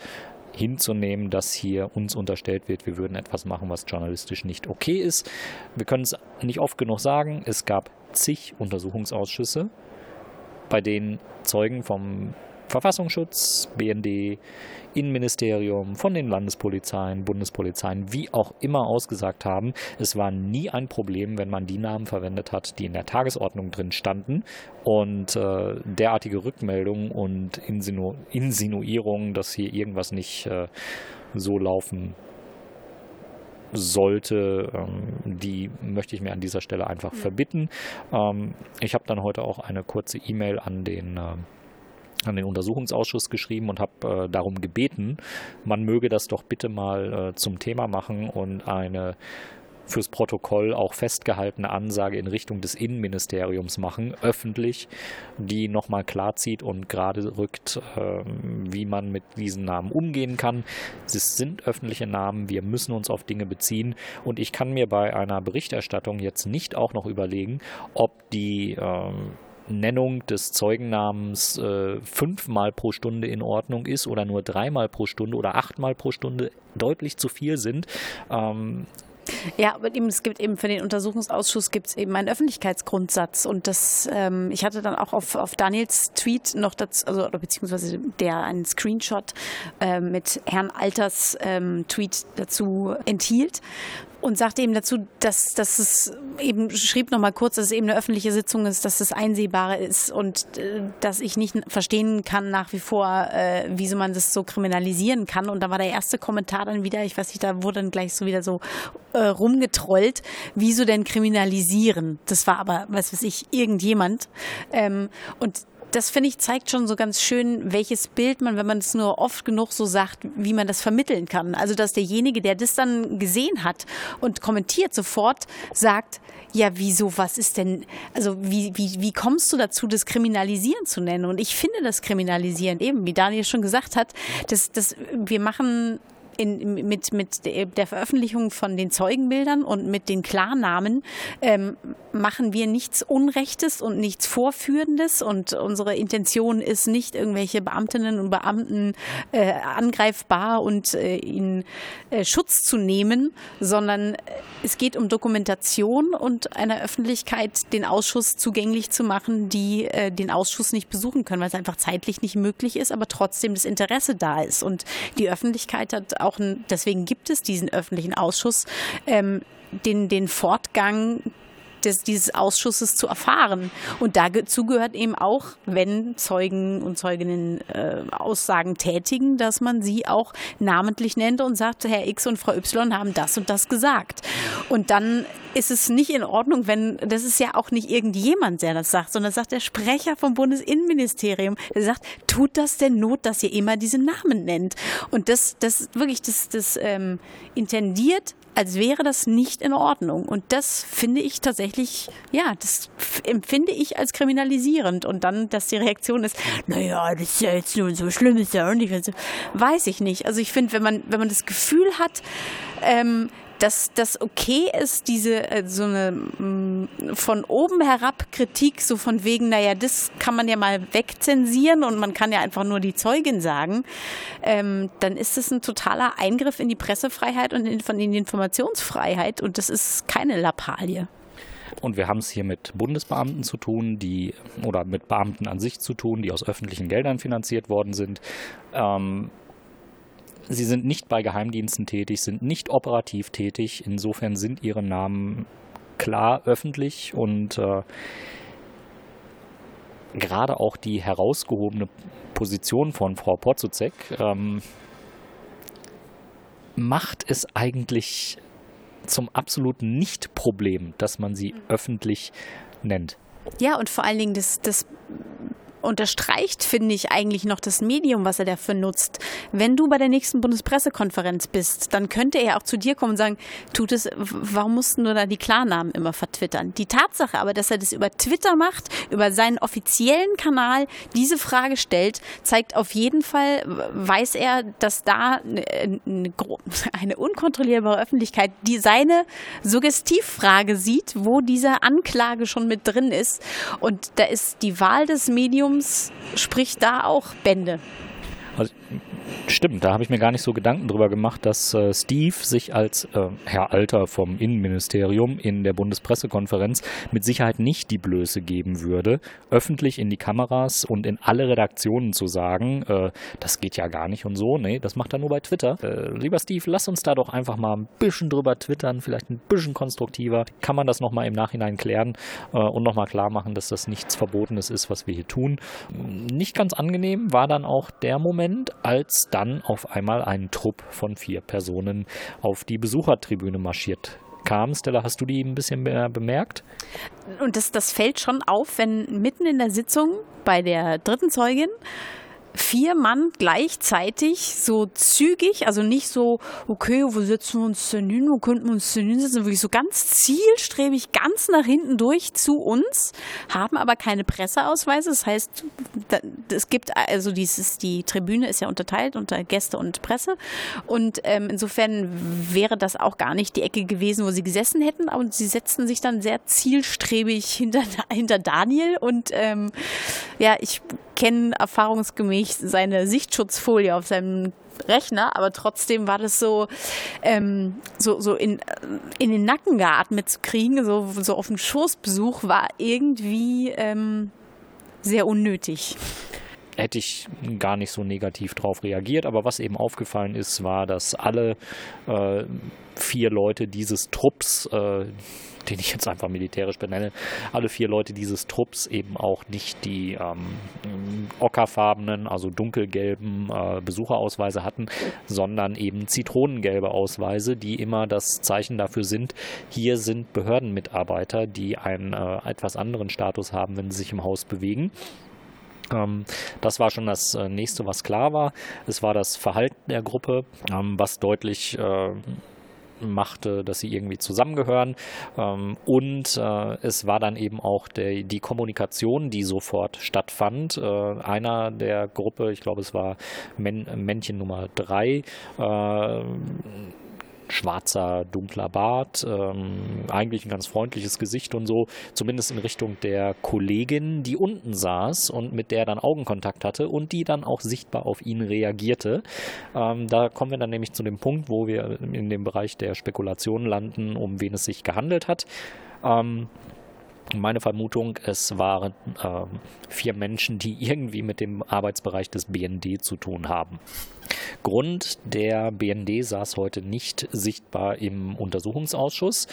hinzunehmen, dass hier uns unterstellt wird, wir würden etwas machen, was journalistisch nicht okay ist. Wir können es nicht oft genug sagen, es gab zig Untersuchungsausschüsse, bei denen Zeugen vom Verfassungsschutz, BND, Innenministerium, von den Landespolizeien, Bundespolizeien, wie auch immer ausgesagt haben. Es war nie ein Problem, wenn man die Namen verwendet hat, die in der Tagesordnung drin standen. Und äh, derartige Rückmeldungen und Insinu Insinuierungen, dass hier irgendwas nicht äh, so laufen sollte, ähm, die möchte ich mir an dieser Stelle einfach verbitten. Ähm, ich habe dann heute auch eine kurze E-Mail an den äh, an den Untersuchungsausschuss geschrieben und habe äh, darum gebeten, man möge das doch bitte mal äh, zum Thema machen und eine fürs Protokoll auch festgehaltene Ansage in Richtung des Innenministeriums machen, öffentlich, die nochmal klarzieht und gerade rückt, äh, wie man mit diesen Namen umgehen kann. Es sind öffentliche Namen, wir müssen uns auf Dinge beziehen und ich kann mir bei einer Berichterstattung jetzt nicht auch noch überlegen, ob die ähm, Nennung des Zeugennamens äh, fünfmal pro Stunde in Ordnung ist oder nur dreimal pro Stunde oder achtmal pro Stunde deutlich zu viel sind. Ähm, ja, aber eben, es gibt eben für den Untersuchungsausschuss gibt es eben einen Öffentlichkeitsgrundsatz und das, ähm, ich hatte dann auch auf, auf Daniels Tweet noch dazu, also oder beziehungsweise der einen Screenshot äh, mit Herrn Alters ähm, Tweet dazu enthielt und sagte eben dazu, dass, dass es eben schrieb noch mal kurz, dass es eben eine öffentliche Sitzung ist, dass es einsehbar ist und äh, dass ich nicht verstehen kann nach wie vor, äh, wieso man das so kriminalisieren kann. Und da war der erste Kommentar dann wieder, ich weiß nicht, da wurde dann gleich so wieder so äh, rumgetrollt, wieso denn kriminalisieren? Das war aber, was weiß ich, irgendjemand. Ähm, und das finde ich zeigt schon so ganz schön, welches Bild man, wenn man es nur oft genug so sagt, wie man das vermitteln kann. Also dass derjenige, der das dann gesehen hat und kommentiert, sofort sagt, ja, wieso, was ist denn, also wie, wie, wie kommst du dazu, das Kriminalisieren zu nennen? Und ich finde das Kriminalisieren eben, wie Daniel schon gesagt hat, dass, dass wir machen in, mit, mit der Veröffentlichung von den Zeugenbildern und mit den Klarnamen ähm, machen wir nichts Unrechtes und nichts Vorführendes und unsere Intention ist nicht, irgendwelche Beamtinnen und Beamten äh, angreifbar und äh, in äh, Schutz zu nehmen, sondern es geht um Dokumentation und einer Öffentlichkeit den Ausschuss zugänglich zu machen, die äh, den Ausschuss nicht besuchen können, weil es einfach zeitlich nicht möglich ist, aber trotzdem das Interesse da ist. Und die Öffentlichkeit hat auch, ein, deswegen gibt es diesen öffentlichen Ausschuss, ähm, den, den Fortgang des, dieses Ausschusses zu erfahren. Und dazu gehört eben auch, wenn Zeugen und Zeuginnen äh, Aussagen tätigen, dass man sie auch namentlich nennt und sagt, Herr X und Frau Y haben das und das gesagt. Und dann ist es nicht in Ordnung, wenn, das ist ja auch nicht irgendjemand, der das sagt, sondern das sagt der Sprecher vom Bundesinnenministerium, der sagt, tut das denn Not, dass ihr immer diese Namen nennt? Und das, das wirklich, das, das ähm, intendiert als wäre das nicht in Ordnung. Und das finde ich tatsächlich, ja, das empfinde ich als kriminalisierend. Und dann, dass die Reaktion ist, naja, das ist ja jetzt nur so schlimm, ist ja auch nicht. Weiß ich nicht. Also ich finde, wenn man, wenn man das Gefühl hat, ähm, dass das okay ist, diese äh, so eine mm, von oben herab Kritik, so von wegen, naja, das kann man ja mal wegzensieren und man kann ja einfach nur die Zeugin sagen, ähm, dann ist es ein totaler Eingriff in die Pressefreiheit und in, in die Informationsfreiheit und das ist keine Lappalie. Und wir haben es hier mit Bundesbeamten zu tun, die oder mit Beamten an sich zu tun, die aus öffentlichen Geldern finanziert worden sind. Ähm, Sie sind nicht bei Geheimdiensten tätig, sind nicht operativ tätig. Insofern sind ihre Namen klar öffentlich und äh, gerade auch die herausgehobene Position von Frau Potzuzek ähm, macht es eigentlich zum absoluten Nicht-Problem, dass man sie öffentlich nennt. Ja, und vor allen Dingen das, das unterstreicht, finde ich, eigentlich noch das Medium, was er dafür nutzt. Wenn du bei der nächsten Bundespressekonferenz bist, dann könnte er auch zu dir kommen und sagen, tut es, warum mussten du da die Klarnamen immer vertwittern? Die Tatsache aber, dass er das über Twitter macht, über seinen offiziellen Kanal diese Frage stellt, zeigt auf jeden Fall, weiß er, dass da eine, eine, unkontrollierbare Öffentlichkeit die seine Suggestivfrage sieht, wo diese Anklage schon mit drin ist. Und da ist die Wahl des Mediums, spricht da auch Bände. Also Stimmt, da habe ich mir gar nicht so Gedanken drüber gemacht, dass äh, Steve sich als äh, Herr Alter vom Innenministerium in der Bundespressekonferenz mit Sicherheit nicht die Blöße geben würde, öffentlich in die Kameras und in alle Redaktionen zu sagen, äh, das geht ja gar nicht und so. Nee, das macht er nur bei Twitter. Äh, lieber Steve, lass uns da doch einfach mal ein bisschen drüber twittern, vielleicht ein bisschen konstruktiver. Kann man das nochmal im Nachhinein klären äh, und nochmal klar machen, dass das nichts Verbotenes ist, was wir hier tun. Nicht ganz angenehm war dann auch der Moment, als dann auf einmal ein Trupp von vier Personen auf die Besuchertribüne marschiert kam. Stella, hast du die ein bisschen mehr bemerkt? Und das, das fällt schon auf, wenn mitten in der Sitzung bei der dritten Zeugin vier Mann gleichzeitig so zügig, also nicht so, okay, wo setzen wir uns denn hin, wo könnten wir uns denn hinsetzen, wirklich so ganz zielstrebig, ganz nach hinten durch zu uns, haben aber keine Presseausweise. Das heißt, es gibt also dieses, die Tribüne ist ja unterteilt unter Gäste und Presse. Und ähm, insofern wäre das auch gar nicht die Ecke gewesen, wo sie gesessen hätten, aber sie setzten sich dann sehr zielstrebig hinter, hinter Daniel und ähm, ja, ich kenne erfahrungsgemäß seine Sichtschutzfolie auf seinem Rechner, aber trotzdem war das so, ähm, so, so in, in den Nacken geatmet zu kriegen, so, so auf dem Schoßbesuch war irgendwie ähm, sehr unnötig hätte ich gar nicht so negativ drauf reagiert. Aber was eben aufgefallen ist, war, dass alle äh, vier Leute dieses Trupps, äh, den ich jetzt einfach militärisch benenne, alle vier Leute dieses Trupps eben auch nicht die ähm, ockerfarbenen, also dunkelgelben äh, Besucherausweise hatten, sondern eben zitronengelbe Ausweise, die immer das Zeichen dafür sind, hier sind Behördenmitarbeiter, die einen äh, etwas anderen Status haben, wenn sie sich im Haus bewegen. Ähm, das war schon das äh, nächste, was klar war. Es war das Verhalten der Gruppe, ähm, was deutlich äh, machte, dass sie irgendwie zusammengehören. Ähm, und äh, es war dann eben auch der, die Kommunikation, die sofort stattfand. Einer der Gruppe, ich glaube es war Männchen Nummer drei, schwarzer, dunkler Bart, ähm, eigentlich ein ganz freundliches Gesicht und so, zumindest in Richtung der Kollegin, die unten saß und mit der dann Augenkontakt hatte und die dann auch sichtbar auf ihn reagierte. Ähm, da kommen wir dann nämlich zu dem Punkt, wo wir in dem Bereich der Spekulation landen, um wen es sich gehandelt hat. Ähm, meine Vermutung, es waren äh, vier Menschen, die irgendwie mit dem Arbeitsbereich des BND zu tun haben. Grund, der BND saß heute nicht sichtbar im Untersuchungsausschuss,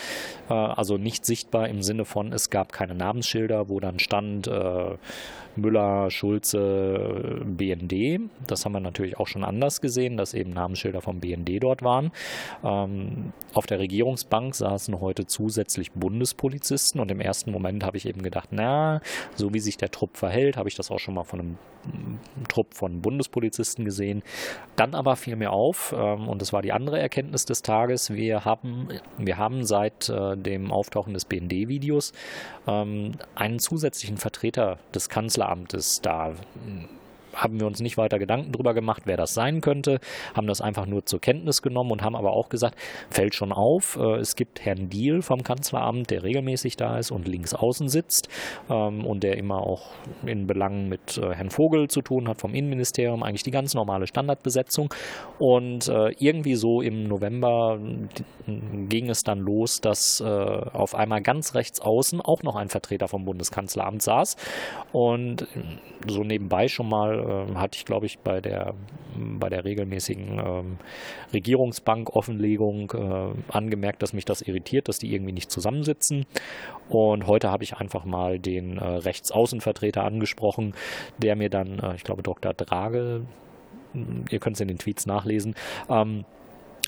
äh, also nicht sichtbar im Sinne von, es gab keine Namensschilder, wo dann stand äh, Müller, Schulze, BND. Das haben wir natürlich auch schon anders gesehen, dass eben Namensschilder vom BND dort waren. Ähm, auf der Regierungsbank saßen heute zusätzlich Bundespolizisten und im ersten Moment habe ich eben gedacht, na, so wie sich der Trupp verhält, habe ich das auch schon mal von einem Trupp von Bundespolizisten gesehen. Dann aber fiel mir auf, ähm, und das war die andere Erkenntnis des Tages, wir haben, wir haben seit äh, dem Auftauchen des BND-Videos ähm, einen zusätzlichen Vertreter des Kanzleramtes da haben wir uns nicht weiter Gedanken darüber gemacht, wer das sein könnte, haben das einfach nur zur Kenntnis genommen und haben aber auch gesagt, fällt schon auf, äh, es gibt Herrn Diel vom Kanzleramt, der regelmäßig da ist und links außen sitzt ähm, und der immer auch in Belangen mit äh, Herrn Vogel zu tun hat vom Innenministerium, eigentlich die ganz normale Standardbesetzung. Und äh, irgendwie so im November ging es dann los, dass auf einmal ganz rechts außen auch noch ein Vertreter vom Bundeskanzleramt saß. Und so nebenbei schon mal hatte ich, glaube ich, bei der, bei der regelmäßigen ähm, Regierungsbank-Offenlegung äh, angemerkt, dass mich das irritiert, dass die irgendwie nicht zusammensitzen. Und heute habe ich einfach mal den äh, Rechtsaußenvertreter angesprochen, der mir dann, äh, ich glaube, Dr. Drage, ihr könnt es in den Tweets nachlesen, ähm,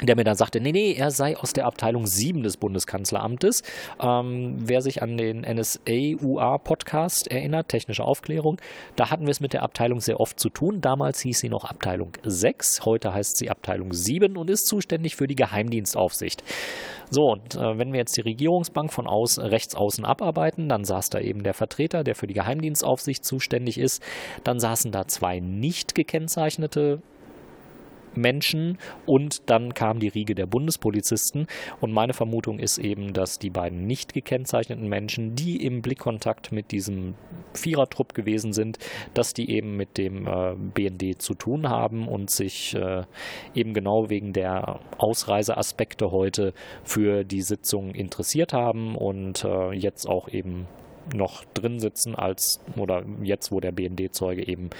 der mir dann sagte, nee, nee, er sei aus der Abteilung 7 des Bundeskanzleramtes. Ähm, wer sich an den NSA-UA-Podcast erinnert, technische Aufklärung, da hatten wir es mit der Abteilung sehr oft zu tun. Damals hieß sie noch Abteilung 6, heute heißt sie Abteilung 7 und ist zuständig für die Geheimdienstaufsicht. So, und äh, wenn wir jetzt die Regierungsbank von aus, rechts außen abarbeiten, dann saß da eben der Vertreter, der für die Geheimdienstaufsicht zuständig ist. Dann saßen da zwei nicht gekennzeichnete Menschen und dann kam die Riege der Bundespolizisten. Und meine Vermutung ist eben, dass die beiden nicht gekennzeichneten Menschen, die im Blickkontakt mit diesem Vierertrupp gewesen sind, dass die eben mit dem äh, BND zu tun haben und sich äh, eben genau wegen der Ausreiseaspekte heute für die Sitzung interessiert haben und äh, jetzt auch eben noch drin sitzen als oder jetzt, wo der BND-Zeuge eben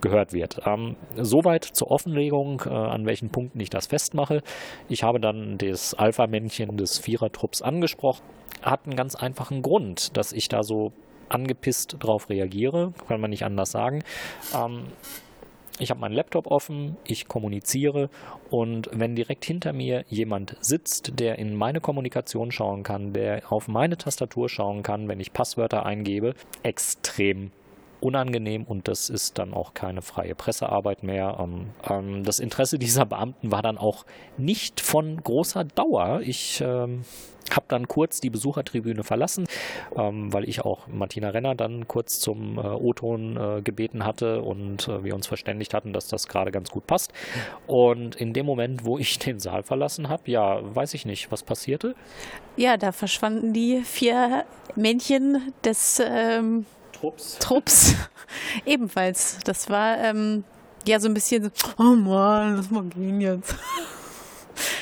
gehört wird. Ähm, soweit zur Offenlegung, äh, an welchen Punkten ich das festmache. Ich habe dann das Alpha-Männchen des Vierertrupps angesprochen. Hat einen ganz einfachen Grund, dass ich da so angepisst drauf reagiere, kann man nicht anders sagen. Ähm, ich habe meinen Laptop offen, ich kommuniziere und wenn direkt hinter mir jemand sitzt, der in meine Kommunikation schauen kann, der auf meine Tastatur schauen kann, wenn ich Passwörter eingebe, extrem unangenehm und das ist dann auch keine freie Pressearbeit mehr. Ähm, ähm, das Interesse dieser Beamten war dann auch nicht von großer Dauer. Ich ähm, habe dann kurz die Besuchertribüne verlassen, ähm, weil ich auch Martina Renner dann kurz zum äh, O-Ton äh, gebeten hatte und äh, wir uns verständigt hatten, dass das gerade ganz gut passt. Und in dem Moment, wo ich den Saal verlassen habe, ja, weiß ich nicht, was passierte. Ja, da verschwanden die vier Männchen des ähm, Trupps. Trupps. Ebenfalls. Das war ähm, ja so ein bisschen so, oh Mann, lass mal gehen jetzt.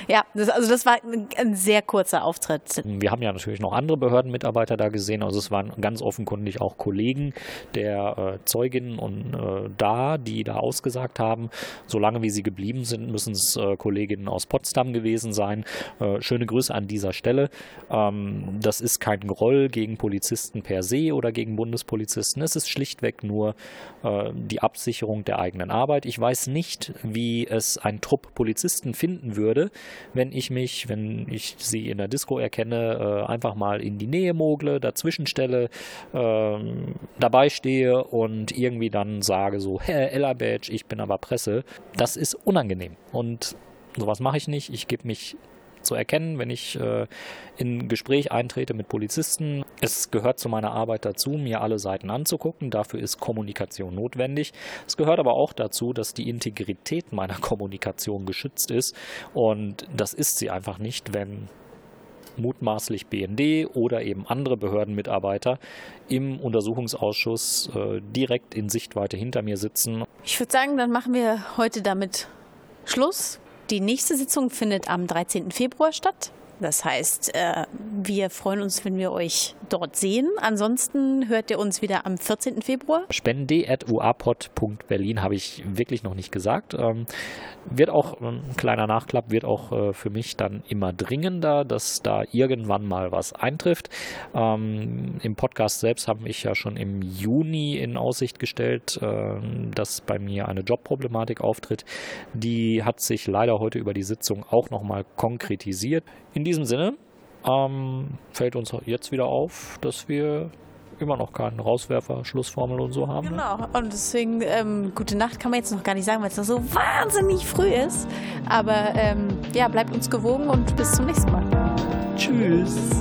Ja, das, also das war ein sehr kurzer Auftritt. Wir haben ja natürlich noch andere Behördenmitarbeiter da gesehen. Also es waren ganz offenkundig auch Kollegen der äh, Zeuginnen und äh, da, die da ausgesagt haben. Solange wie sie geblieben sind, müssen es äh, Kolleginnen aus Potsdam gewesen sein. Äh, schöne Grüße an dieser Stelle. Ähm, das ist kein Groll gegen Polizisten per se oder gegen Bundespolizisten. Es ist schlichtweg nur äh, die Absicherung der eigenen Arbeit. Ich weiß nicht, wie es ein Trupp Polizisten finden würde, wenn ich mich, wenn ich sie in der Disco erkenne, äh, einfach mal in die Nähe mogle, dazwischen stelle, ähm, dabei stehe und irgendwie dann sage so, Herr Ella Badge, ich bin aber Presse. Das ist unangenehm und sowas mache ich nicht. Ich gebe mich zu erkennen, wenn ich äh, in Gespräch eintrete mit Polizisten. Es gehört zu meiner Arbeit dazu, mir alle Seiten anzugucken. Dafür ist Kommunikation notwendig. Es gehört aber auch dazu, dass die Integrität meiner Kommunikation geschützt ist. Und das ist sie einfach nicht, wenn mutmaßlich BND oder eben andere Behördenmitarbeiter im Untersuchungsausschuss äh, direkt in Sichtweite hinter mir sitzen. Ich würde sagen, dann machen wir heute damit Schluss. Die nächste Sitzung findet am 13. Februar statt. Das heißt, äh, wir freuen uns, wenn wir euch dort sehen. Ansonsten hört ihr uns wieder am 14. Februar. spende.uapod.berlin habe ich wirklich noch nicht gesagt. Ähm, wird auch, ein kleiner Nachklapp, wird auch äh, für mich dann immer dringender, dass da irgendwann mal was eintrifft. Ähm, Im Podcast selbst habe ich ja schon im Juni in Aussicht gestellt, äh, dass bei mir eine Jobproblematik auftritt. Die hat sich leider heute über die Sitzung auch nochmal konkretisiert. In diesem Sinne ähm, fällt uns jetzt wieder auf, dass wir immer noch keinen Rauswerfer, Schlussformel und so haben. Ne? Genau, und deswegen ähm, gute Nacht kann man jetzt noch gar nicht sagen, weil es noch so wahnsinnig früh ist. Aber ähm, ja, bleibt uns gewogen und bis zum nächsten Mal. Tschüss.